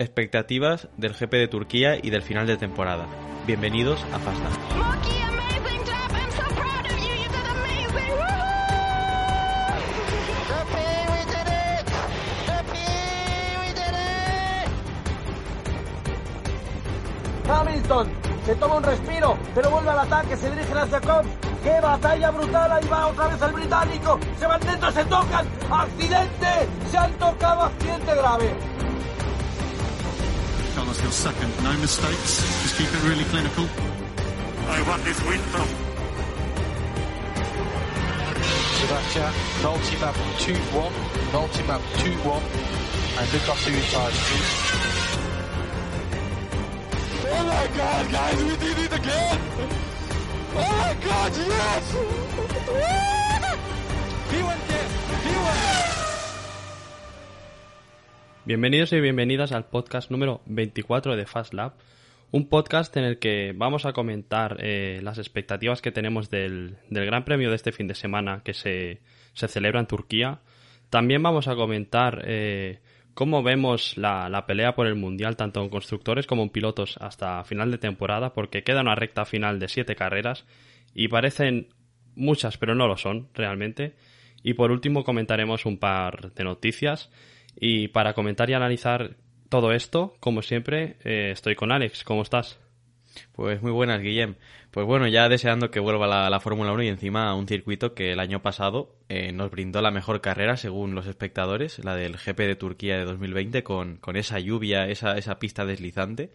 Expectativas del GP de Turquía y del final de temporada. Bienvenidos a Fast Lap. Monkey, amazing job. I'm so proud of you. You did amazing. Woohoo! Sophie, we did it! Sophie, we did it! Hamilton se toma un respiro, pero vuelve al ataque, se dirige hacia Combs. ¡Qué batalla brutal! Ahí va otra vez el británico. Se van dentro, se tocan. ¡Accidente! Se han tocado, accidente grave. Carlos Hill second. No mistakes. Just keep it really clinical. I want this win, Tom. Sebastian, multi-map 2-1, multi-map 2-1, and look after your tires, please. Oh my god, guys, we did it again! Oh my god, yes! Bienvenidos y bienvenidas al podcast número 24 de Fast Lab, un podcast en el que vamos a comentar eh, las expectativas que tenemos del, del, Gran Premio de este fin de semana que se, se celebra en Turquía. También vamos a comentar eh, cómo vemos la, la, pelea por el Mundial, tanto en constructores como en pilotos, hasta final de temporada, porque queda una recta final de siete carreras y parecen muchas, pero no lo son realmente. Y por último comentaremos un par de noticias. Y para comentar y analizar todo esto, como siempre, eh, estoy con Alex. ¿Cómo estás? Pues muy buenas, Guillem. Pues bueno, ya deseando que vuelva la, la Fórmula 1 y encima un circuito que el año pasado eh, nos brindó la mejor carrera según los espectadores, la del GP de Turquía de 2020, con, con esa lluvia, esa, esa pista deslizante.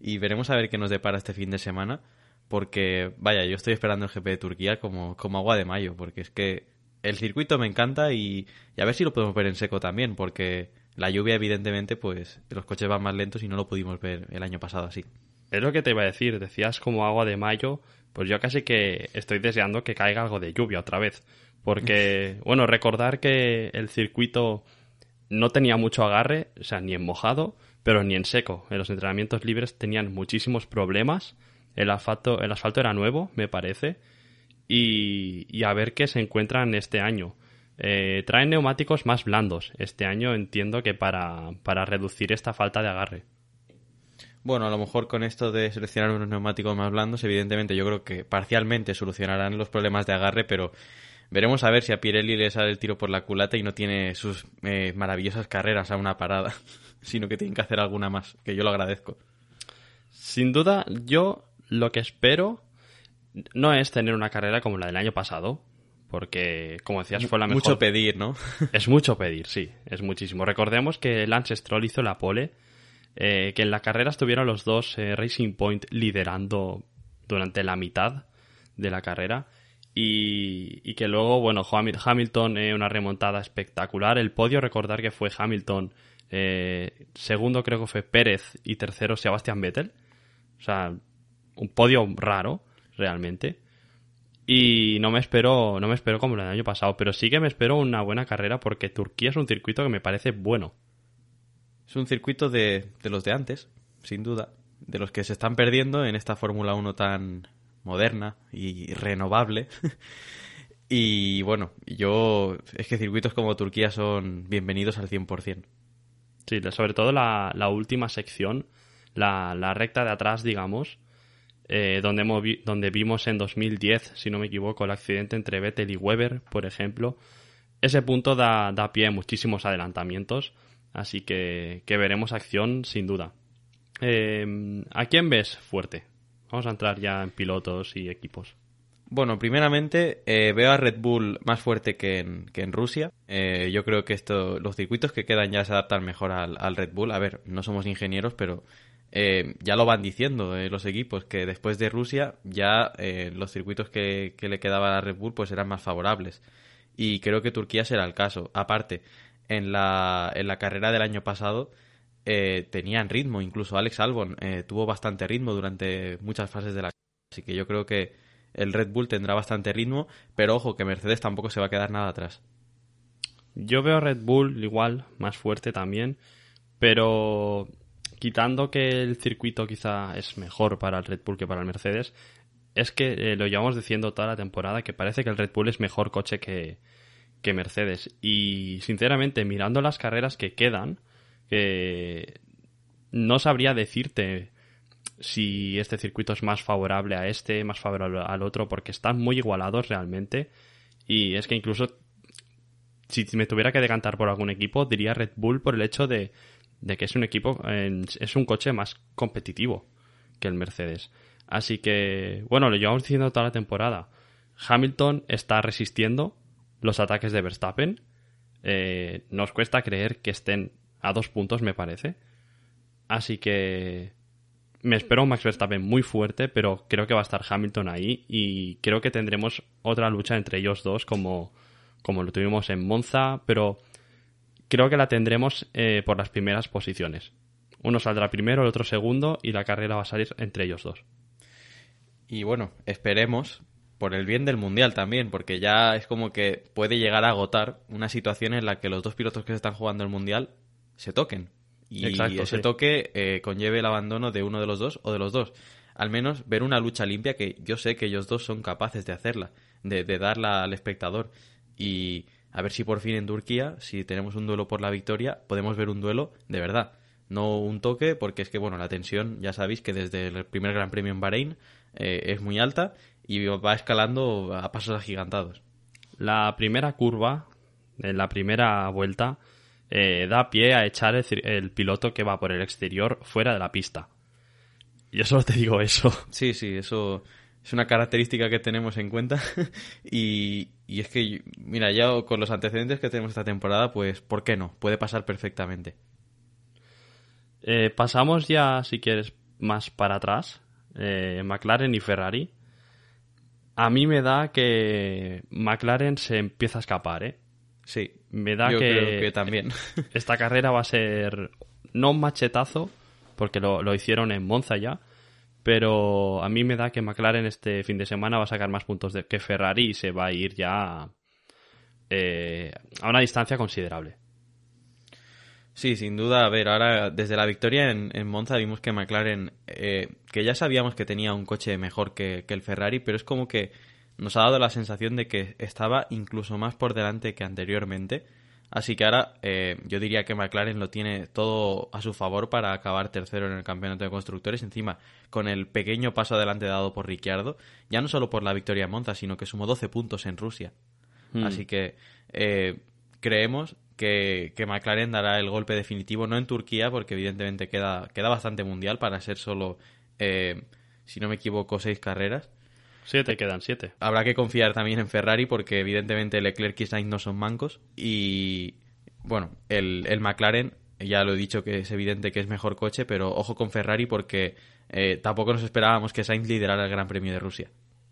Y veremos a ver qué nos depara este fin de semana, porque vaya, yo estoy esperando el GP de Turquía como, como agua de mayo, porque es que el circuito me encanta y, y, a ver si lo podemos ver en seco también, porque la lluvia, evidentemente, pues los coches van más lentos y no lo pudimos ver el año pasado así. Es lo que te iba a decir, decías como agua de mayo, pues yo casi que estoy deseando que caiga algo de lluvia otra vez, porque, bueno, recordar que el circuito no tenía mucho agarre, o sea, ni en mojado, pero ni en seco. En los entrenamientos libres tenían muchísimos problemas, el asfalto, el asfalto era nuevo, me parece, y, y, a ver qué se encuentran este año. Eh, traen neumáticos más blandos. Este año entiendo que para, para, reducir esta falta de agarre. Bueno, a lo mejor con esto de seleccionar unos neumáticos más blandos, evidentemente yo creo que parcialmente solucionarán los problemas de agarre, pero veremos a ver si a Pirelli le sale el tiro por la culata y no tiene sus eh, maravillosas carreras a una parada, sino que tienen que hacer alguna más, que yo lo agradezco. Sin duda, yo lo que espero no es tener una carrera como la del año pasado, porque, como decías, fue la mejor. Mucho pedir, ¿no? es mucho pedir, sí, es muchísimo. Recordemos que Lance Stroll hizo la pole, eh, que en la carrera estuvieron los dos eh, Racing Point liderando durante la mitad de la carrera. Y, y que luego, bueno, Hamilton, eh, una remontada espectacular. El podio, recordar que fue Hamilton, eh, segundo creo que fue Pérez y tercero Sebastian Vettel. O sea, un podio raro realmente. Y no me espero, no me espero como el año pasado, pero sí que me espero una buena carrera porque Turquía es un circuito que me parece bueno. Es un circuito de, de los de antes, sin duda, de los que se están perdiendo en esta Fórmula 1 tan moderna y renovable. y bueno, yo es que circuitos como Turquía son bienvenidos al 100%. Sí, sobre todo la, la última sección, la, la recta de atrás, digamos, eh, donde, movi donde vimos en 2010, si no me equivoco, el accidente entre Vettel y Weber, por ejemplo. Ese punto da, da pie a muchísimos adelantamientos Así que, que veremos acción sin duda. Eh, ¿A quién ves fuerte? Vamos a entrar ya en pilotos y equipos. Bueno, primeramente eh, veo a Red Bull más fuerte que en, que en Rusia. Eh, yo creo que esto, los circuitos que quedan ya se adaptan mejor al, al Red Bull. A ver, no somos ingenieros, pero eh, ya lo van diciendo eh, los equipos, que después de Rusia ya eh, los circuitos que, que le quedaban a Red Bull pues eran más favorables. Y creo que Turquía será el caso. Aparte, en la, en la carrera del año pasado tenían ritmo, incluso Alex Albon tuvo bastante ritmo durante muchas fases de la Así que yo creo que el Red Bull tendrá bastante ritmo, pero ojo que Mercedes tampoco se va a quedar nada atrás. Yo veo a Red Bull igual, más fuerte también, pero quitando que el circuito quizá es mejor para el Red Bull que para el Mercedes, es que eh, lo llevamos diciendo toda la temporada que parece que el Red Bull es mejor coche que, que Mercedes. Y sinceramente, mirando las carreras que quedan, que no sabría decirte si este circuito es más favorable a este, más favorable al otro, porque están muy igualados realmente. Y es que incluso si me tuviera que decantar por algún equipo, diría Red Bull por el hecho de, de que es un equipo, es un coche más competitivo que el Mercedes. Así que, bueno, lo llevamos diciendo toda la temporada. Hamilton está resistiendo los ataques de Verstappen. Eh, nos cuesta creer que estén a dos puntos, me parece. Así que me espero un Max Verstappen muy fuerte, pero creo que va a estar Hamilton ahí y creo que tendremos otra lucha entre ellos dos como, como lo tuvimos en Monza, pero creo que la tendremos eh, por las primeras posiciones. Uno saldrá primero, el otro segundo y la carrera va a salir entre ellos dos. Y bueno, esperemos por el bien del mundial también, porque ya es como que puede llegar a agotar una situación en la que los dos pilotos que se están jugando el mundial se toquen. Y Exacto, ese sí. toque eh, conlleve el abandono de uno de los dos o de los dos. Al menos ver una lucha limpia que yo sé que ellos dos son capaces de hacerla, de, de darla al espectador. Y a ver si por fin en Turquía, si tenemos un duelo por la victoria, podemos ver un duelo de verdad. No un toque, porque es que, bueno, la tensión, ya sabéis que desde el primer Gran Premio en Bahrein eh, es muy alta y va escalando a pasos agigantados. La primera curva, en la primera vuelta, eh, da pie a echar el, el piloto que va por el exterior fuera de la pista. Yo solo te digo eso. Sí, sí, eso es una característica que tenemos en cuenta. y, y es que, mira, ya con los antecedentes que tenemos esta temporada, pues, ¿por qué no? Puede pasar perfectamente. Eh, pasamos ya, si quieres, más para atrás. Eh, McLaren y Ferrari. A mí me da que McLaren se empieza a escapar, ¿eh? Sí, Me da yo que, creo que también. esta carrera va a ser no un machetazo, porque lo, lo hicieron en Monza ya, pero a mí me da que McLaren este fin de semana va a sacar más puntos de, que Ferrari y se va a ir ya eh, a una distancia considerable. Sí, sin duda. A ver, ahora desde la victoria en, Monza vimos que McLaren, eh, que ya sabíamos que tenía un coche mejor que el Ferrari, pero es como que nos ha dado la sensación de que estaba incluso más por delante que anteriormente. Así que ahora eh, yo diría que McLaren lo tiene todo a su favor para acabar tercero en el campeonato de constructores. Encima, con el pequeño paso adelante dado por Ricciardo, ya no solo por la victoria en Monza, sino que sumó 12 puntos en Rusia. Hmm. Así que eh, creemos que, que McLaren dará el golpe definitivo, no en Turquía, porque evidentemente queda, queda bastante mundial para ser solo, eh, si no me equivoco, seis carreras. Siete quedan, siete. Habrá que confiar también en Ferrari porque evidentemente Leclerc y Sainz no son mancos. Y bueno, el, el McLaren, ya lo he dicho que es evidente que es mejor coche, pero ojo con Ferrari porque eh, tampoco nos esperábamos que Sainz liderara el Gran Premio de Rusia.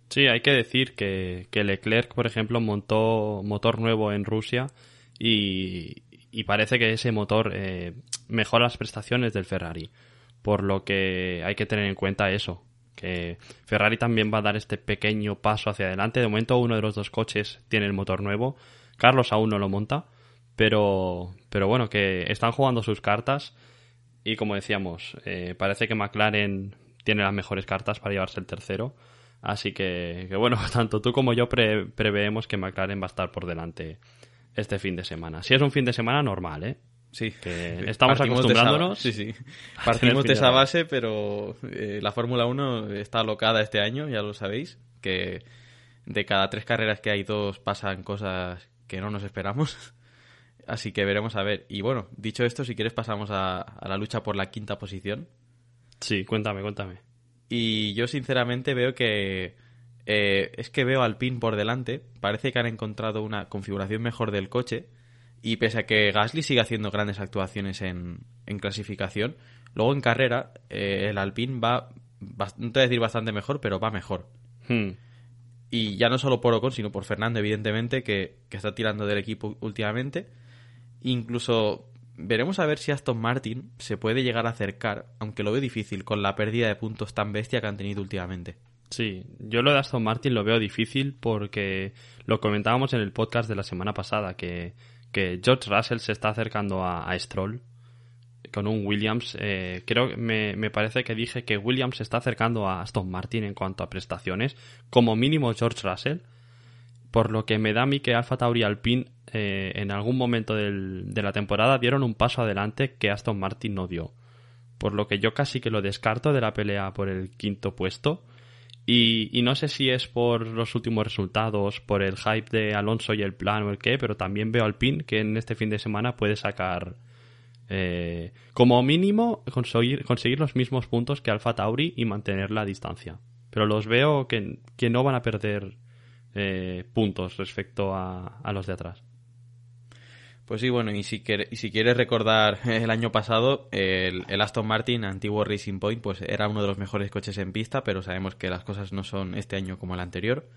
Sí, hay que decir que, que Leclerc, por ejemplo, montó motor nuevo en Rusia y, y parece que ese motor eh, mejora las prestaciones del Ferrari. Por lo que hay que tener en cuenta eso, que Ferrari también va a dar este pequeño paso hacia adelante. De momento uno de los dos coches tiene el motor nuevo. Carlos aún no lo monta, pero, pero bueno, que están jugando sus cartas y como decíamos, eh, parece que McLaren tiene las mejores cartas para llevarse el tercero. Así que, bueno, tanto tú como yo pre- preveemos que McLaren va a estar por delante este fin de semana. Si es un fin de semana normal, ¿eh? Sí, Que estamos Partimos de esa- acostumbrándonos sí, sí. Partimos de esa base, pero eh, la Fórmula 1 está alocada este año, ya lo sabéis, que de cada tres carreras que hay dos pasan cosas que no nos esperamos. Así que veremos a ver. Y bueno, dicho esto, si quieres pasamos a, a la lucha por la quinta posición. Sí, cuéntame, cuéntame. Y yo sinceramente veo que... eh, es que veo al PIN por delante. Parece que han encontrado una configuración mejor del coche. Y pese a que Gasly sigue haciendo grandes actuaciones en, en clasificación, luego en carrera eh, el Alpine va, no te voy a decir bastante mejor, pero va mejor. Hmm. Y ya no solo por Ocon, sino por Fernando, evidentemente, que, que está tirando del equipo últimamente. Incluso veremos a ver si Aston Martin se puede llegar a acercar, aunque lo veo difícil, con la pérdida de puntos tan bestia que han tenido últimamente. Sí, yo lo de Aston Martin lo veo difícil porque lo comentábamos en el podcast de la semana pasada, que, que George Russell se está acercando a, Stroll con un Williams. eh, creo que me, me parece que dije que Williams se está acercando a Aston Martin en cuanto a prestaciones, como mínimo George Russell, por lo que me da a mí que Alfa Tauri Alpine eh, en algún momento del- de la temporada dieron un paso adelante que Aston Martin no dio. Por lo que yo casi que lo descarto de la pelea por el quinto puesto. Y, y no sé si es por los últimos resultados, por el hype de Alonso y el plan o el qué, pero también veo al PIN que en este fin de semana puede sacar eh, como mínimo conseguir, conseguir los mismos puntos que Alfa Tauri y mantener la distancia. Pero los veo que, que no van a perder eh, puntos respecto a, a los de atrás. Pues sí, bueno, y si, y si quieres recordar el año pasado, el, el Aston Martin, antiguo Racing Point, pues era uno de los mejores coches en pista, pero sabemos que las cosas no son este año como el anterior.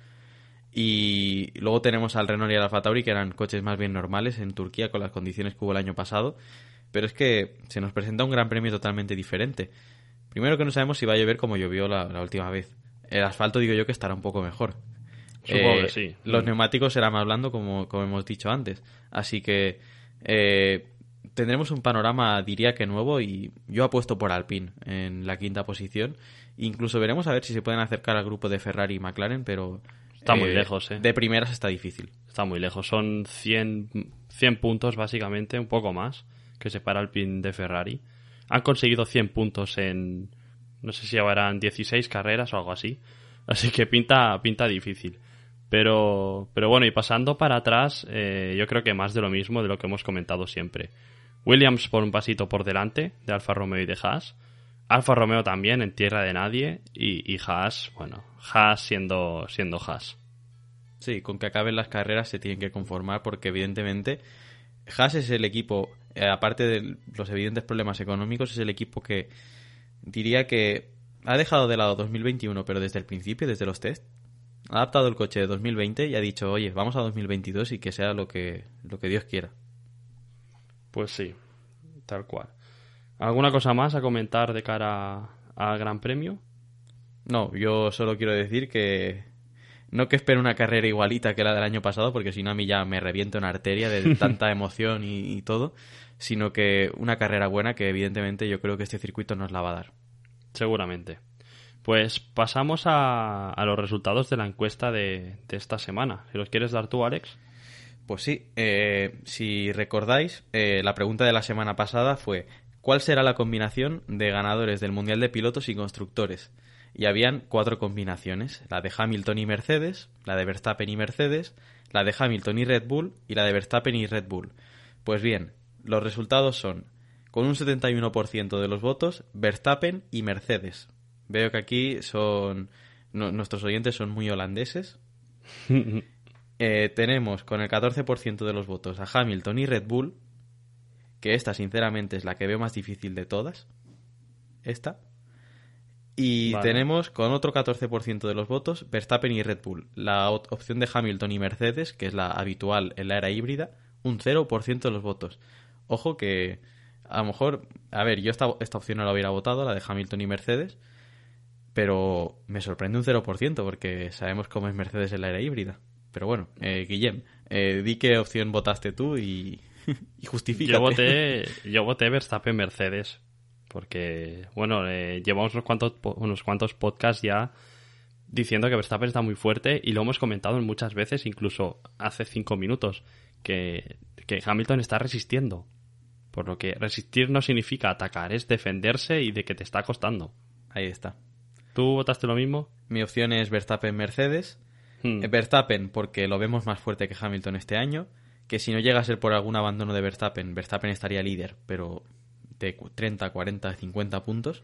Y luego tenemos al Renault y al Alfa Tauri, que eran coches más bien normales en Turquía con las condiciones que hubo el año pasado. Pero es que se nos presenta un gran premio totalmente diferente. Primero que no sabemos si va a llover como llovió la, la última vez. El asfalto digo yo que estará un poco mejor. Supongo Eh, que sí. Los Mm. neumáticos serán más blando como, como hemos dicho antes. Así que eh, tendremos un panorama, diría que nuevo, y yo apuesto por Alpine en la quinta posición. Incluso veremos a ver si se pueden acercar al grupo de Ferrari y McLaren, pero... Está muy lejos, ¿eh? De primeras está difícil. Está muy lejos. Son 100, 100 puntos, básicamente, un poco más, que separa al PIN de Ferrari. Han conseguido 100 puntos en. No sé si llevarán 16 carreras o algo así. Así que pinta, pinta difícil. Pero, pero bueno, y pasando para atrás, eh, yo creo que más de lo mismo de lo que hemos comentado siempre. Williams por un pasito por delante de Alfa Romeo y de Haas. Alfa Romeo también en tierra de nadie. Y, y Haas, bueno, Haas siendo, siendo Haas. Sí, con que acaben las carreras se tienen que conformar porque evidentemente Haas es el equipo, eh, aparte de los evidentes problemas económicos, es el equipo que diría que ha dejado de lado 2021, pero desde el principio, desde los test, ha adaptado el coche de 2020 y ha dicho, oye, vamos a 2022 y que sea lo que, lo que Dios quiera. Pues sí, tal cual. ¿Alguna cosa más a comentar de cara al Gran Premio? No, yo solo quiero decir que no que espero una carrera igualita que la del año pasado, porque si no a mí ya me reviento una arteria de tanta emoción y, y todo, sino que una carrera buena que evidentemente yo creo que este circuito nos la va a dar. Seguramente. Pues pasamos a, los resultados de la encuesta de, de esta semana. Si los quieres dar tú, Alex. Pues sí, eh, si recordáis, eh, la pregunta de la semana pasada fue ¿cuál será la combinación de ganadores del Mundial de Pilotos y Constructores? Y habían cuatro combinaciones, la de Hamilton y Mercedes, la de Verstappen y Mercedes, la de Hamilton y Red Bull y la de Verstappen y Red Bull. Pues bien, los resultados son, con un 71% de los votos, Verstappen y Mercedes. Veo que aquí son no- nuestros oyentes son muy holandeses. Eh, tenemos con el 14% de los votos a Hamilton y Red Bull, que esta sinceramente es la que veo más difícil de todas. Esta. Y Vale. tenemos con otro 14% de los votos Verstappen y Red Bull. La op- opción de Hamilton y Mercedes, que es la habitual en la era híbrida, un 0% de los votos. Ojo que a lo mejor, a ver, yo esta, esta opción no la hubiera votado, la de Hamilton y Mercedes, pero me sorprende un 0% porque sabemos cómo es Mercedes en la era híbrida. Pero bueno, eh, Guillem, eh, di qué opción votaste tú y, y justifícate. Yo voté, yo voté Verstappen Mercedes. Porque, bueno, eh, llevamos unos cuantos, unos cuantos podcasts ya diciendo que Verstappen está muy fuerte y lo hemos comentado muchas veces, incluso hace cinco minutos, que, que Hamilton está resistiendo. Por lo que resistir no significa atacar, es defenderse y de que te está costando. Ahí está. ¿Tú votaste lo mismo? Mi opción es Verstappen Mercedes. Hmm. Eh, Verstappen porque lo vemos más fuerte que Hamilton este año, que si no llega a ser por algún abandono de Verstappen, Verstappen estaría líder, pero de cu- 30, 40, 50 puntos.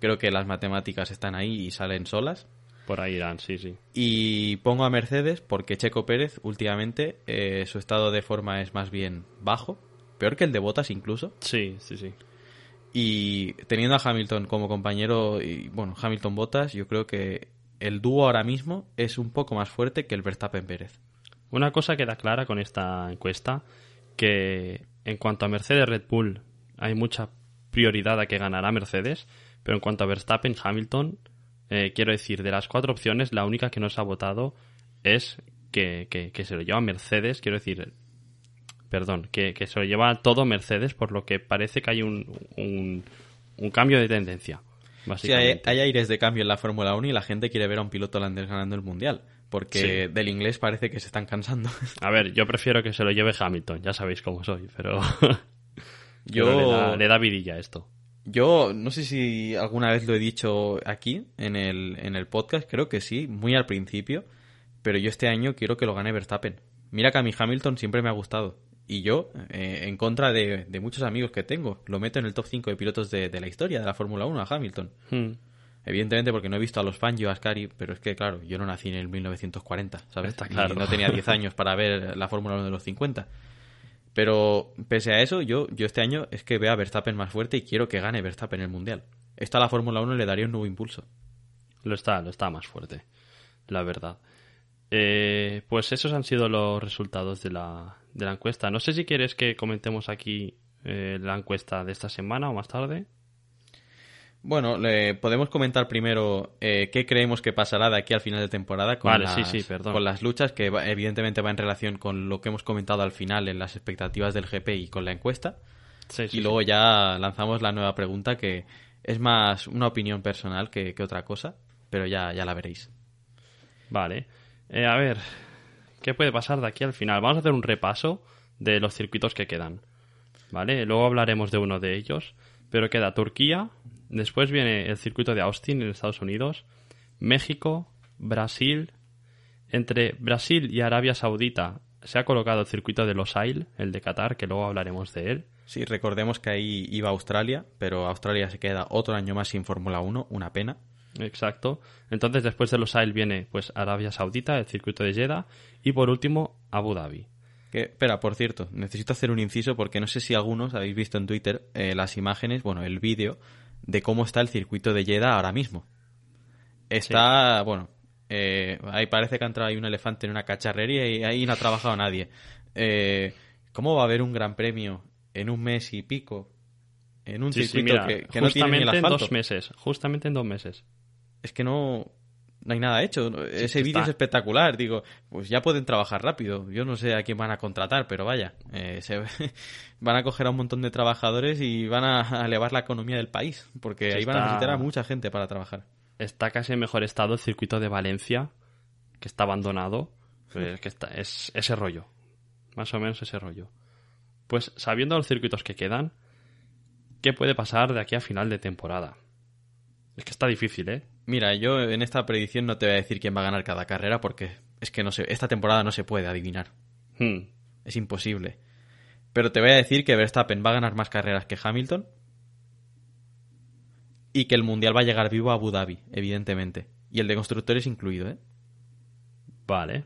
Creo que las matemáticas están ahí y salen solas. Por ahí irán, sí, sí. Y pongo a Mercedes porque Checo Pérez últimamente eh, su estado de forma es más bien bajo, peor que el de Bottas incluso. Sí, sí, sí. Y teniendo a Hamilton como compañero, y bueno, Hamilton Bottas, yo creo que el dúo ahora mismo es un poco más fuerte que el Verstappen Pérez. Una cosa queda clara con esta encuesta, que en cuanto a Mercedes Red Bull hay mucha prioridad a que ganará Mercedes, pero en cuanto a Verstappen Hamilton, eh, quiero decir, de las cuatro opciones, la única que no se ha votado es que, que- que se lo lleva Mercedes, quiero decir, perdón, que, que se lo lleva todo Mercedes, por lo que parece que hay un, un, un cambio de tendencia. Sí, hay, aires de cambio en la Fórmula 1 y la gente quiere ver a un piloto holandés ganando el Mundial, porque Sí. del inglés parece que se están cansando. A ver, yo prefiero que se lo lleve Hamilton, ya sabéis cómo soy, pero, Yo, pero le, da, le da vidilla esto. yo no sé si alguna vez lo he dicho aquí en el, en el podcast, creo que sí, muy al principio, pero yo este año quiero que lo gane Verstappen. Mira que a mi Hamilton siempre me ha gustado. Y yo, eh, en contra de, de muchos amigos que tengo, lo meto en el top 5 de pilotos de, de la historia de la Fórmula 1 a Hamilton. Hmm. Evidentemente porque no he visto a los Fangio, a Ascari, pero es que, claro, yo no nací en el 1940, ¿sabes? Está Y claro. no tenía 10 años para ver la Fórmula 1 de los 50. Pero pese a eso, yo, yo este año es que veo a Verstappen más fuerte y quiero que gane Verstappen el Mundial. Esto a la Fórmula 1 le daría un nuevo impulso. Lo está, lo está más fuerte, la verdad. Eh, pues esos han sido los resultados de la, de la encuesta. No sé si quieres que comentemos aquí eh, la encuesta de esta semana o más tarde. Bueno, le podemos comentar primero eh, qué creemos que pasará de aquí al final de temporada con, Vale, las, sí, sí, perdón. con las luchas, que va- evidentemente va en relación con lo que hemos comentado al final en las expectativas del GP y con la encuesta. Sí, y luego ya lanzamos la nueva pregunta que es más una opinión personal que, que otra cosa, pero ya, ya la veréis. Vale. Eh, a ver, ¿qué puede pasar de aquí al final? Vamos a hacer un repaso de los circuitos que quedan. ¿Vale? Luego hablaremos de uno de ellos. Pero queda Turquía, después viene el circuito de Austin en Estados Unidos, México, Brasil. Entre Brasil y Arabia Saudita se ha colocado el circuito de Losail, el de Qatar, que luego hablaremos de él. Sí, recordemos que ahí iba Australia, pero Australia se queda otro año más sin Fórmula 1, una pena. Exacto. Entonces, después de Losail viene pues Arabia Saudita, el circuito de Jeddah, y por último Abu Dhabi. Que, espera, por cierto, necesito hacer un inciso porque no sé si algunos habéis visto en Twitter eh, las imágenes, bueno, el vídeo de cómo está el circuito de Jeddah ahora mismo. Está, bueno, eh, ahí parece que ha entrado ahí un elefante en una cacharrería y ahí no ha trabajado nadie. Eh, ¿Cómo va a haber un gran premio en un mes y pico? En un Sí, sí, circuito mira, que, que no tiene ni el justamente en dos meses. Justamente en dos meses. Es que no, no hay nada hecho. Ese vídeo es espectacular. Digo, pues ya pueden trabajar rápido. Yo no sé a quién van a contratar, pero vaya. eh, se- van a coger a un montón de trabajadores y van a, elevar la economía del país. Porque Sí, ahí van a necesitar a mucha gente para trabajar. Está casi en mejor estado el circuito de Valencia, que está abandonado. Pues que está, es ese rollo. Más o menos ese rollo. Pues sabiendo los circuitos que quedan, ¿qué puede pasar de aquí a final de temporada? Es que está difícil, ¿eh? Mira, yo en esta predicción no te voy a decir quién va a ganar cada carrera porque es que no sé, esta temporada no se puede adivinar. Hmm. Es imposible. Pero te voy a decir que Verstappen va a ganar más carreras que Hamilton. Y que el Mundial va a llegar vivo a Abu Dhabi, evidentemente. Y el de constructores incluido, ¿eh? Vale.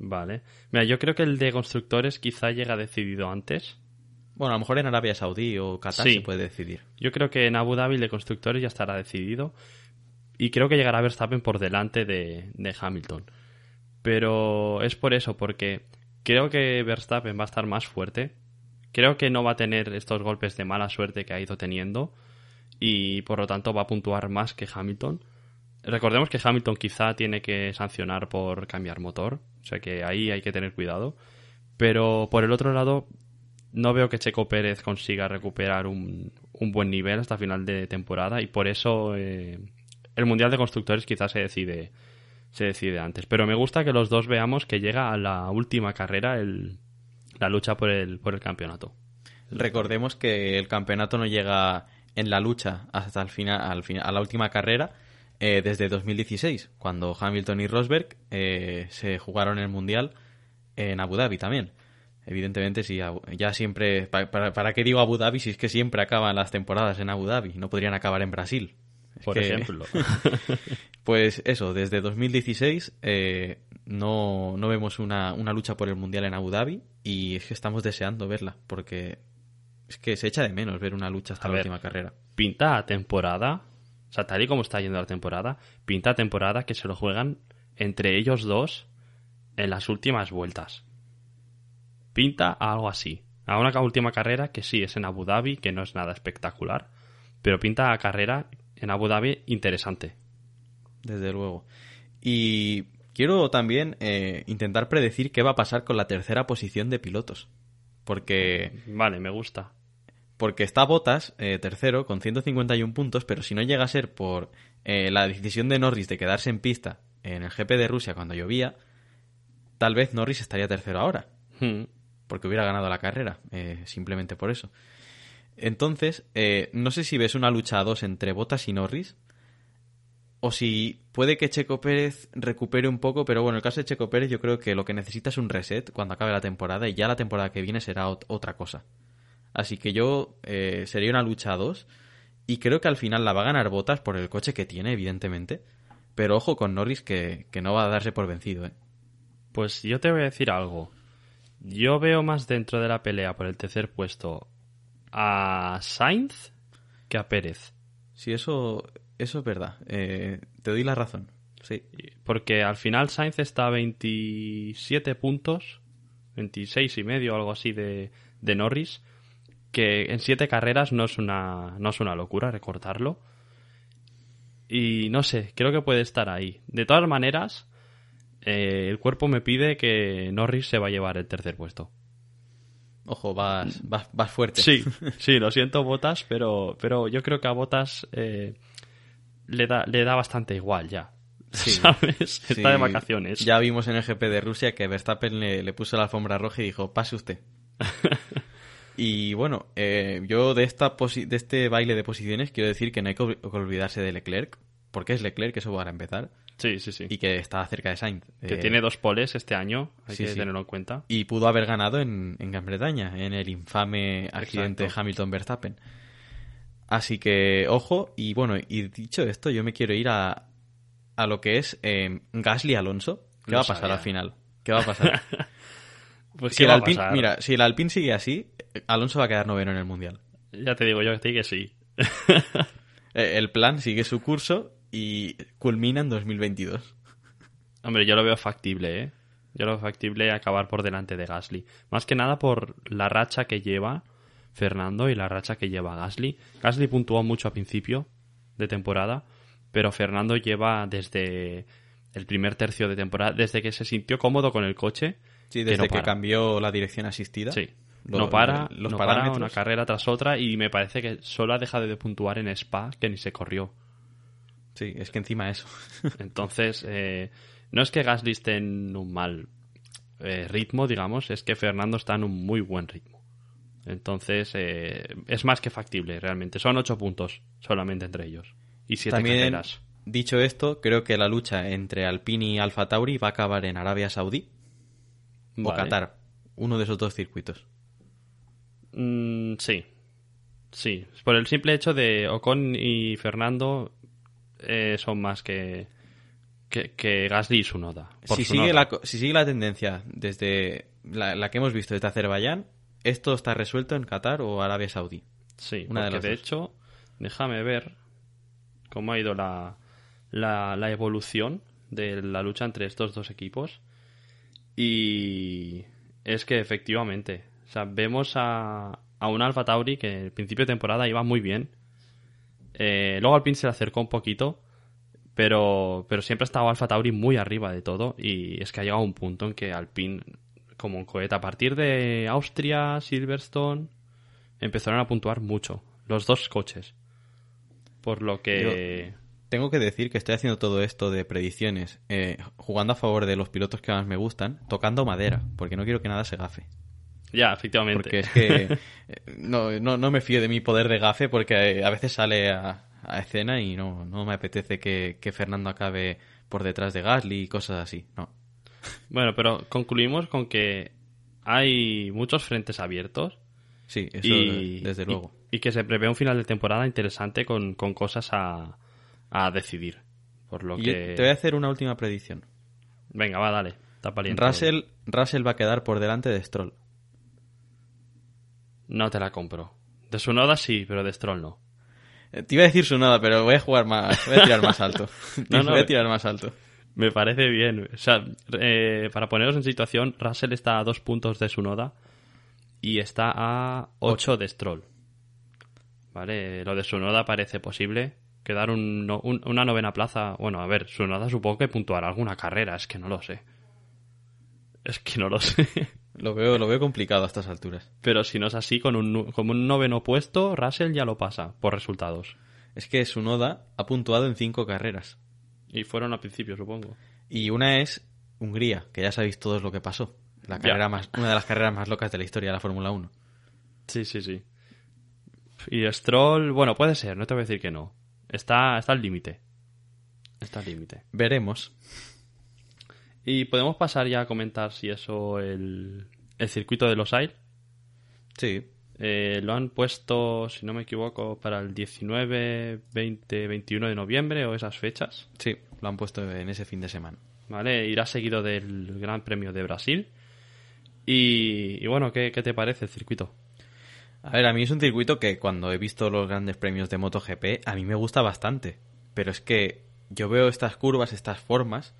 Vale. Mira, yo creo que el de constructores quizá llega decidido antes. Bueno, a lo mejor en Arabia Saudí o Qatar Sí. se puede decidir. Yo creo que en Abu Dhabi de constructores ya estará decidido. Y creo que llegará Verstappen por delante de, de Hamilton. Pero es por eso, porque creo que Verstappen va a estar más fuerte. Creo que no va a tener estos golpes de mala suerte que ha ido teniendo. Y por lo tanto va a puntuar más que Hamilton. Recordemos que Hamilton quizá tiene que sancionar por cambiar motor. O sea que ahí hay que tener cuidado. Pero por el otro lado, no veo que Checo Pérez consiga recuperar un, un buen nivel hasta final de temporada y por eso eh, el Mundial de Constructores quizás se decide, se decide antes. Pero me gusta que los dos veamos que llega a la última carrera el, la lucha por el, por el campeonato. Recordemos que el campeonato no llega en la lucha hasta el final, al final, a la última carrera eh, desde 2016, cuando Hamilton y Rosberg eh, se jugaron el Mundial en Abu Dhabi también. Evidentemente, sí, ya siempre. pa- Para, para, qué digo Abu Dhabi si es que siempre acaban las temporadas en Abu Dhabi? No podrían acabar en Brasil. Es Por que- ejemplo. Pues eso, desde 2016 eh, no, no vemos una, una lucha por el Mundial en Abu Dhabi y es que estamos deseando verla porque es que se echa de menos ver una lucha hasta A la ver. última carrera. pinta a temporada, o sea, tal y como está yendo la temporada, pinta a temporada que se lo juegan entre ellos dos en las últimas vueltas. Pinta a algo así. A una última carrera que sí es en Abu Dhabi, que no es nada espectacular, pero pinta a carrera en Abu Dhabi interesante. Desde luego. Y quiero también eh, intentar predecir qué va a pasar con la tercera posición de pilotos. Porque Vale, me gusta. Porque está Botas, eh, tercero, con 151 puntos, pero si no llega a ser por eh, la decisión de Norris de quedarse en pista en el GP de Rusia cuando llovía, tal vez Norris estaría tercero ahora, Hmm. Porque hubiera ganado la carrera, eh, simplemente por eso. Entonces, eh, no sé si ves una lucha a dos entre Botas y Norris, o si puede que Checo Pérez recupere un poco, pero bueno, en el caso de Checo Pérez yo creo que lo que necesita es un reset cuando acabe la temporada y ya la temporada que viene será ot- otra cosa. Así que yo eh, sería una lucha a dos y creo que al final la va a ganar Botas por el coche que tiene, evidentemente. Pero ojo con Norris que, que no va a darse por vencido. ¿eh? Pues yo te voy a decir algo. Yo veo más dentro de la pelea por el tercer puesto a Sainz que a Pérez. Sí, eso, eso es verdad. Eh, te doy la razón. Sí. Porque al final Sainz está a 27 puntos, 26 y medio, algo así de, de Norris, que en siete carreras no es una, no es una locura recortarlo. Y no sé, creo que puede estar ahí. De todas maneras, eh, el cuerpo me pide que Norris se va a llevar el tercer puesto. Ojo, vas, vas, vas fuerte. Sí, sí, lo siento Botas, pero, pero yo creo que a Botas eh, le, da, le da bastante igual ya. Sí. ¿Sabes? Sí. Está de vacaciones. Ya vimos en el GP de Rusia que Verstappen le, le puso la alfombra roja y dijo, pase usted. y bueno, eh, yo de, esta posi- de este baile de posiciones quiero decir que no hay que olvidarse de Leclerc, porque es Leclerc, eso para empezar, Sí, sí, sí. y que está cerca de Sainz. Que Eh, tiene dos poles este año, hay sí, que sí. tenerlo en cuenta. Y pudo haber ganado en, en Gran Bretaña, en el infame accidente. Hamilton-Verstappen. Así que, ojo, y bueno, y dicho esto, yo me quiero ir a, a lo que es eh, Gasly-Alonso. ¿Qué va a pasar sabía. al final? ¿Qué va a pasar? Pues si ¿qué el va a Alpine, mira, si el Alpine sigue así, Alonso va a quedar noveno en el Mundial. Ya te digo yo que sí, que sí. Eh, El plan sigue su curso y culmina en 2022. Hombre, yo lo veo factible, ¿eh? Yo lo veo factible acabar por delante de Gasly. Más que nada por la racha que lleva Fernando y la racha que lleva Gasly. Gasly puntuó mucho a principio de temporada, pero Fernando lleva desde el primer tercio de temporada, desde que se sintió cómodo con el coche. Sí, desde no que, cambió la dirección asistida. Sí. Lo- no para, los no para una carrera tras otra y me parece que solo ha dejado de puntuar en Spa, que ni se corrió. Sí, es que encima eso. Entonces, eh, no es que Gasly esté en un mal eh, ritmo, digamos, es que Fernando está en un muy buen ritmo. Entonces, eh, es más que factible, realmente. Son ocho puntos solamente entre ellos. Y siete También, carreras. dicho esto, creo que la lucha entre Alpine y Alfa Tauri va a acabar en Arabia Saudí o. Qatar. Uno de esos dos circuitos. Mm, sí. Sí. Por el simple hecho de Ocon y Fernando eh, son más que, que, que Gasly y Sunoda. Por Si sigue, la, si sigue la tendencia desde la, la que hemos visto desde Azerbaiyán, esto está resuelto en Qatar o Arabia Saudí. Sí, Una porque de, hecho, déjame ver cómo ha ido la, la, la evolución de la lucha entre estos dos equipos. Y es que efectivamente, o sea, vemos a, a un Alfa Tauri que en el principio de temporada iba muy bien. Eh, luego Alpine se le acercó un poquito, pero, pero siempre ha estado Alfa Tauri muy arriba de todo. Y es que ha llegado un punto en que Alpine, como un cohete, a partir de Austria, Silverstone, empezaron a puntuar mucho. Los dos coches. Por lo que. Tengo que decir que estoy haciendo todo esto de predicciones, eh, jugando a favor de los pilotos que más me gustan, tocando madera, porque no quiero que nada se gafe. Ya, efectivamente. Porque es que eh, no, no, no me fío de mi poder de gafe porque eh, a veces sale a, a escena y no, no me apetece que, que Fernando acabe por detrás de Gasly y cosas así. No. Bueno, pero concluimos con que hay muchos frentes abiertos Sí, eso y, desde y- luego. Y, que se prevé un final de temporada interesante con, con cosas a, a decidir. Por lo Y que... te voy a hacer una última predicción. Venga, va, dale. Está. Russell, Russell va a quedar por delante de Stroll. No te la compro. De su noda sí, pero de Stroll no. Eh, Te iba a decir su nada, pero voy a jugar más, voy a tirar más alto. No, no, voy a tirar más alto. Me parece bien. O sea, eh, para poneros en situación, Russell está a dos puntos de su noda y está a 8 de Stroll. Vale, lo de su noda parece posible. Quedar un- una novena plaza. Bueno, a ver, su noda supongo que puntuará alguna carrera, es que no lo sé. Es que no lo sé. Lo veo, lo veo complicado a estas alturas. Pero si no es así, con un, con un noveno puesto, Russell ya lo pasa por resultados. Es que su noda ha puntuado en cinco carreras. Y fueron al principio, supongo. Y una es Hungría, que ya sabéis todos lo que pasó. La Ya. carrera más, una de las carreras más locas de la historia de la Fórmula 1. Sí, sí, sí. Y Stroll, bueno, puede ser, no te voy a decir que no. Está, está al límite. Está al límite. Veremos. Y podemos pasar ya a comentar si eso, el, el circuito de los Air. Sí. Eh, lo han puesto, si no me equivoco, para el 19, 20, 21 de noviembre o esas fechas. Sí, lo han puesto en ese fin de semana. ¿Vale? Irá seguido del Gran Premio de Brasil. Y, y bueno, ¿qué, ¿qué te parece el circuito? A ver, a mí es un circuito que cuando he visto los grandes premios de MotoGP, a mí me gusta bastante. Pero es que yo veo estas curvas, estas formas,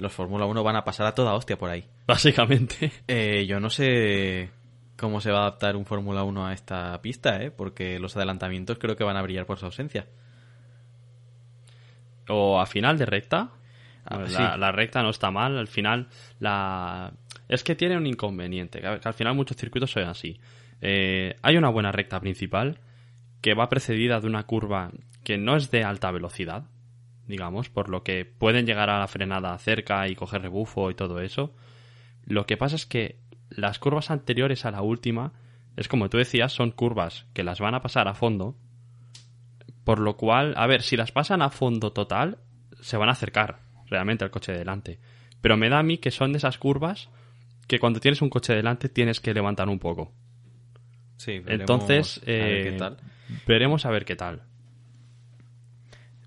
los Fórmula 1 van a pasar a toda hostia por ahí. Básicamente. Eh, yo no sé cómo se va a adaptar un Fórmula 1 a esta pista, ¿eh? porque los adelantamientos creo que van a brillar por su ausencia. o a final de recta. Ah, la, sí. la recta no está mal, al final la es que tiene un inconveniente, que al final muchos circuitos son así. Eh, hay una buena recta principal que va precedida de una curva que no es de alta velocidad, digamos, por lo que pueden llegar a la frenada cerca y coger rebufo y todo eso. Lo que pasa es que las curvas anteriores a la última, es como tú decías, son curvas que las van a pasar a fondo, por lo cual, a ver, si las pasan a fondo total, se van a acercar realmente al coche de delante. Pero me da a mí que son de esas curvas que cuando tienes un coche delante tienes que levantar un poco. Sí, veremos Entonces, a ver eh, qué tal. veremos a ver qué tal.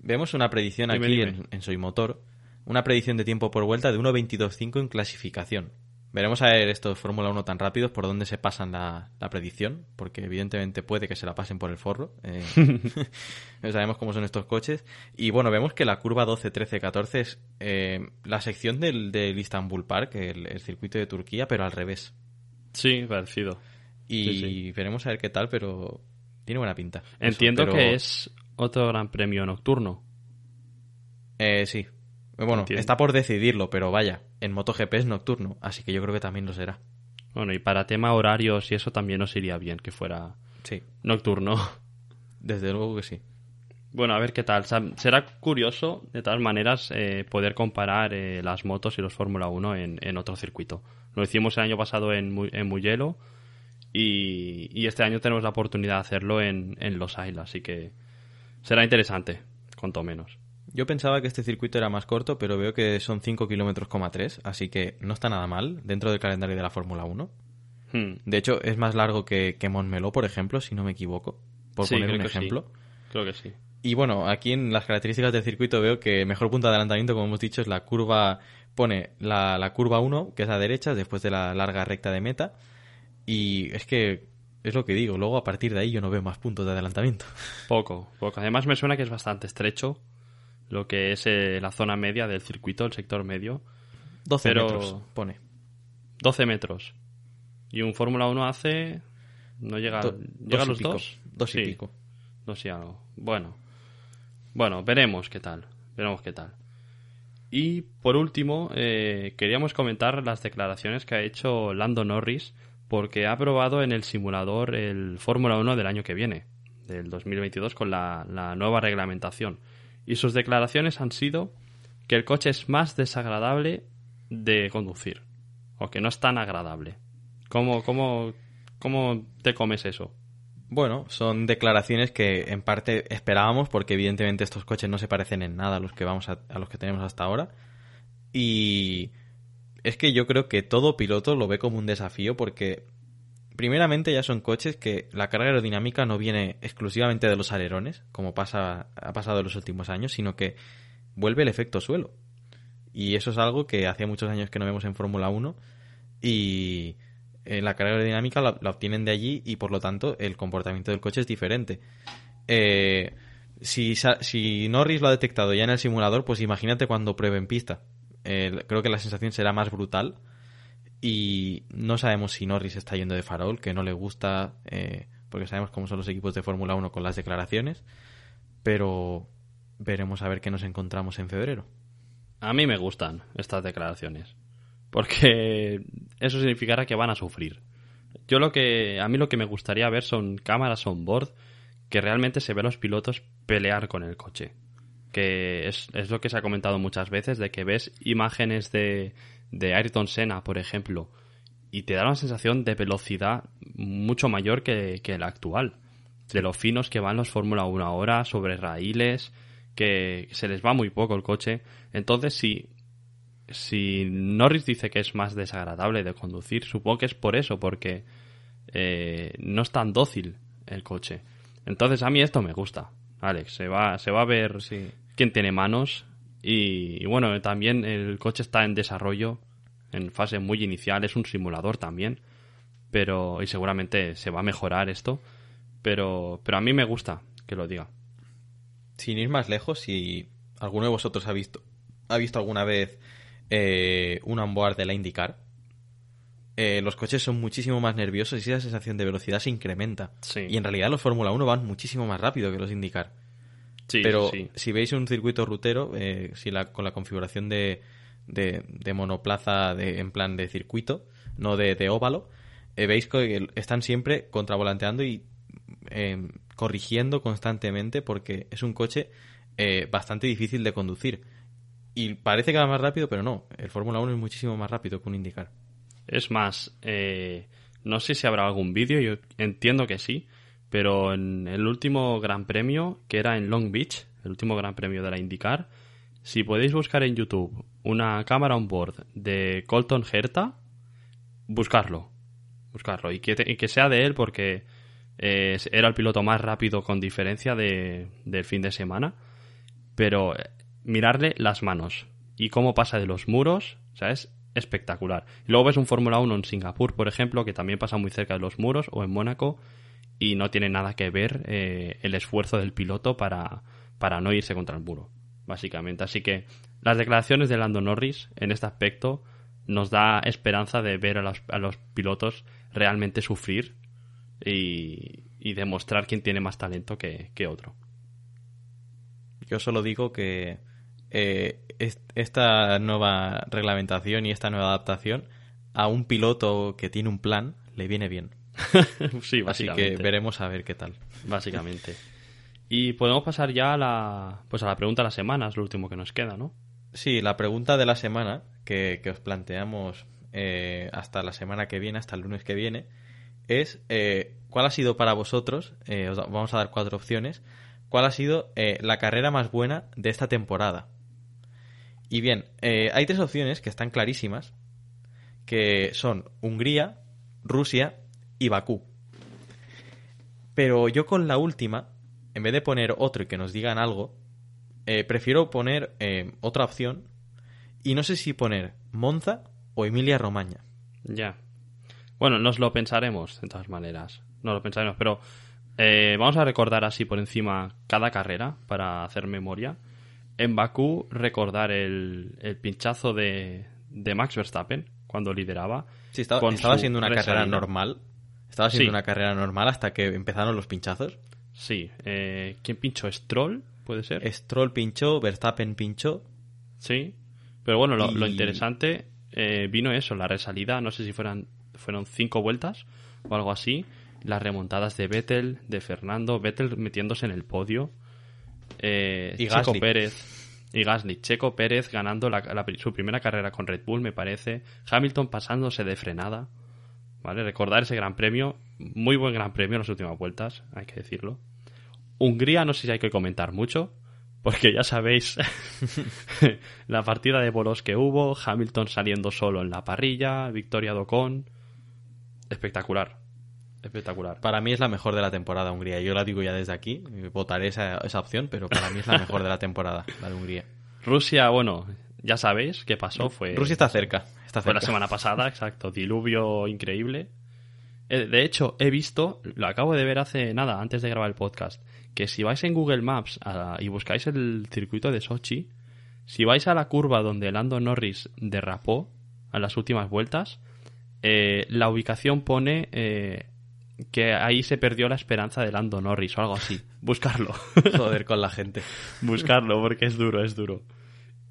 Vemos una predicción Dime, aquí dime. en, en Soy Motor. Una predicción de tiempo por vuelta de 1.22.5 en clasificación. Veremos a ver estos Fórmula 1 tan rápidos por dónde se pasan la, la predicción, porque evidentemente puede que se la pasen por el forro. eh. no sabemos cómo son estos coches. Y bueno, vemos que la curva 12, 13, 14 es eh, la sección del, del Istanbul Park, el, el circuito de Turquía, pero al revés. Sí, parecido. Y Sí, sí. veremos a ver qué tal, pero tiene buena pinta. Eso, Entiendo pero- que es otro gran premio nocturno. Eh, sí. Bueno, Entiendo. está por decidirlo, pero vaya, en MotoGP es nocturno, así que yo creo que también lo será. Bueno, y para tema horarios y eso también nos iría bien que fuera Sí, nocturno. desde luego que sí. Bueno, a ver qué tal. Será curioso, de todas maneras, eh, poder comparar eh, las motos y los Fórmula 1 en, en otro circuito. Lo hicimos el año pasado en, en Mugello y, y este año tenemos la oportunidad de hacerlo en, en Los Isles, así que será interesante, cuanto menos. Yo pensaba que este circuito era más corto, pero veo que son 5 kilómetros, así que no está nada mal dentro del calendario de la Fórmula 1. Hmm. De hecho, es más largo que, que Montmeló, por ejemplo, si no me equivoco, por Sí, poner un que sí. ejemplo. Creo que sí. Y bueno, aquí en las características del circuito veo que mejor punto de adelantamiento, como hemos dicho, es la curva, pone la, la curva 1, que es a derecha, después de la larga recta de meta. Y es que es lo que digo, luego a partir de ahí yo no veo más puntos de adelantamiento. Poco, poco. Además me suena que es bastante estrecho lo que es eh, la zona media del circuito, el sector medio. 12 Pero- metros, pone. 12 metros. Y un Fórmula 1 hace... No llega, Do- ¿llega a los pico, dos. dos y Sí, pico. Dos y algo. Bueno. Bueno, veremos qué tal. Veremos qué tal. Y por último, eh, queríamos comentar las declaraciones que ha hecho Lando Norris porque ha probado en el simulador el Fórmula 1 del año que viene, del 2022, con la, la nueva reglamentación. Y sus declaraciones han sido que el coche es más desagradable de conducir, o que no es tan agradable. ¿Cómo, cómo, cómo te comes eso? Bueno, son declaraciones que en parte esperábamos porque evidentemente estos coches no se parecen en nada a los que vamos a, a los que tenemos hasta ahora y es que yo creo que todo piloto lo ve como un desafío porque primeramente ya son coches que la carga aerodinámica no viene exclusivamente de los alerones, como pasa, ha pasado en los últimos años, sino que vuelve el efecto suelo. Y eso es algo que hacía muchos años que no vemos en Fórmula 1 y eh, la carga aerodinámica la, obtienen de allí y por lo tanto el comportamiento del coche es diferente. Eh, si, si Norris lo ha detectado ya en el simulador, pues imagínate cuando pruebe en pista. Creo que la sensación será más brutal y no sabemos si Norris está yendo de farol, que no le gusta, eh, porque sabemos cómo son los equipos de Fórmula 1 con las declaraciones, pero veremos a ver qué nos encontramos en febrero. A mí me gustan estas declaraciones. Porque eso significará que van a sufrir. Yo lo que. A mí lo que me gustaría ver son cámaras on board que realmente se ve a los pilotos pelear con el coche. Que es, es lo que se ha comentado muchas veces, de que ves imágenes de, de Ayrton Senna, por ejemplo, y te da una sensación de velocidad mucho mayor que, que la actual. De lo finos que van los Fórmula 1 ahora, sobre raíles, que se les va muy poco el coche. Entonces, si, si Norris dice que es más desagradable de conducir, supongo que es por eso, porque eh, no es tan dócil el coche. Entonces, a mí esto me gusta, Alex. Se va, se va a ver quién tiene manos. Y, y bueno, también el coche está en desarrollo, en fase muy inicial, es un simulador también. Pero, y seguramente se va a mejorar esto. Pero, pero a mí me gusta que lo diga. Sin ir más lejos, si alguno de vosotros ha visto, ha visto alguna vez eh, un onboard de la IndyCar, eh, los coches son muchísimo más nerviosos y esa sensación de velocidad se incrementa. Sí. Y en realidad los Fórmula 1 van muchísimo más rápido que los IndyCar. Sí, Pero sí, si veis un circuito rutero, eh, si la, con la configuración de, de, de monoplaza de, en plan de circuito, no de, de óvalo, eh, veis que están siempre contravolanteando y eh, corrigiendo constantemente porque es un coche eh, bastante difícil de conducir. Y parece que va más rápido, pero no. El Fórmula 1 es muchísimo más rápido que un IndyCar. Es más, eh, no sé si habrá algún vídeo, yo entiendo que sí, pero en el último Gran Premio, que era en Long Beach, el último Gran Premio de la IndyCar, si podéis buscar en YouTube una cámara on board de Colton Herta, buscarlo, buscarlo, y que, que sea de él porque eh, era el piloto más rápido con diferencia de, del fin de semana, pero eh, mirarle las manos y cómo pasa de los muros, o sea, es espectacular. Y luego ves un Fórmula 1 en Singapur, por ejemplo, que también pasa muy cerca de los muros, o en Mónaco, y no tiene nada que ver eh, el esfuerzo del piloto para, para no irse contra el muro, básicamente. Así que las declaraciones de Lando Norris en este aspecto nos da esperanza de ver a los, a los pilotos realmente sufrir y, y demostrar quién tiene más talento que, que otro. Yo solo digo que eh, est- esta nueva reglamentación y esta nueva adaptación a un piloto que tiene un plan le viene bien. sí, Así básicamente. que veremos a ver qué tal. Básicamente. Y podemos pasar ya a la, pues a la pregunta de la semana, es lo último que nos queda, ¿no? Sí, la pregunta de la semana que, que os planteamos eh, hasta la semana que viene, hasta el lunes que viene, es eh, ¿cuál ha sido para vosotros, eh, os vamos a dar cuatro opciones, cuál ha sido la carrera más buena de esta temporada? Y bien, hay tres opciones que están clarísimas, que son Hungría, Rusia y Bakú. Pero yo con la última, en vez de poner otro y que nos digan algo, eh, prefiero poner eh, otra opción y no sé si poner Monza o Emilia Romagna. Ya. Bueno, nos lo pensaremos, de todas maneras. Nos lo pensaremos, pero eh, vamos a recordar así por encima cada carrera para hacer memoria. En Bakú, recordar el, el pinchazo de, de Max Verstappen cuando lideraba. Sí, estaba, siendo una carrera normal. Estaba siendo Sí. una carrera normal hasta que empezaron los pinchazos. Sí. Eh, ¿Quién pinchó? ¿Stroll? ¿Puede ser? Stroll pinchó, Verstappen pinchó. Sí, pero bueno, lo, Y- lo interesante eh, vino eso, la resalida, no sé si fueran, fueron cinco vueltas o algo así, las remontadas de Vettel, de Fernando, Vettel metiéndose en el podio, eh, Y Checo Gasly. Pérez y Gasly, Checo Pérez ganando la- la su primera carrera con Red Bull, me parece, Hamilton pasándose de frenada, ¿vale? Recordar ese gran premio, muy buen gran premio en las últimas vueltas, hay que decirlo. Hungría no sé si hay que comentar mucho, porque ya sabéis la partida de bolos que hubo, Hamilton saliendo solo en la parrilla, victoria de Ocon, espectacular, espectacular. Para mí es la mejor de la temporada Hungría. Yo la digo ya desde aquí, votaré esa, esa opción, pero para mí es la mejor de la temporada, la de Hungría. Rusia, bueno, ya sabéis qué pasó, fue... Rusia está cerca, Fue la semana pasada, exacto. Diluvio increíble. Eh, De hecho, he visto, lo acabo de ver hace nada, antes de grabar el podcast, que si vais en Google Maps a- y buscáis el circuito de Sochi, si vais a la curva donde Lando Norris derrapó a las últimas vueltas, eh, la ubicación pone eh, que ahí se perdió la esperanza de Lando Norris o algo así. Buscarlo. Joder con la gente. Buscarlo porque es duro, es duro.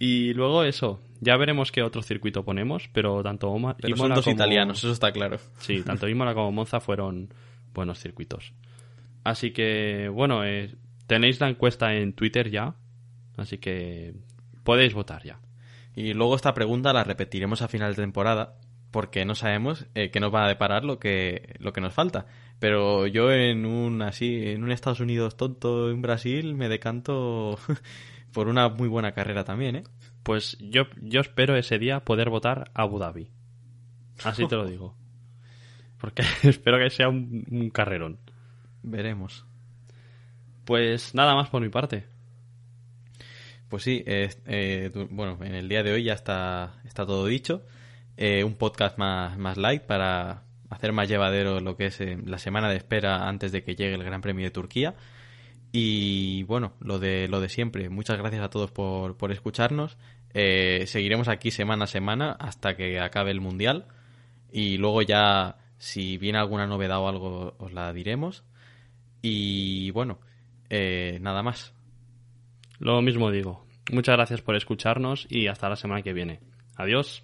Y luego eso, ya veremos qué otro circuito ponemos, pero tanto Oma- Pero son Imola dos como- italianos, eso está claro. Sí, tanto Imola como Monza fueron buenos circuitos. Así que, bueno, eh, tenéis la encuesta en Twitter ya, así que podéis votar ya. Y luego esta pregunta la repetiremos a final de temporada, porque no sabemos eh, qué nos va a deparar lo que, lo que nos falta. Pero yo en un así, en un Estados Unidos tonto en Brasil me decanto por una muy buena carrera también, ¿eh? Pues yo, yo espero ese día poder votar Abu Dhabi. Así te lo digo. Porque espero que sea un, un carrerón. Veremos. Pues nada más por mi parte. Pues sí, eh, eh, bueno, en el día de hoy ya está, está todo dicho. Eh, un podcast más, más light para hacer más llevadero lo que es eh, la semana de espera antes de que llegue el Gran Premio de Turquía. Y bueno, lo de, lo de siempre. Muchas gracias a todos por, por escucharnos. Eh, seguiremos aquí semana a semana hasta que acabe el Mundial. Y luego ya, si viene alguna novedad o algo, os la diremos. Y bueno, eh, nada más. Lo mismo digo. Muchas gracias por escucharnos y hasta la semana que viene. Adiós.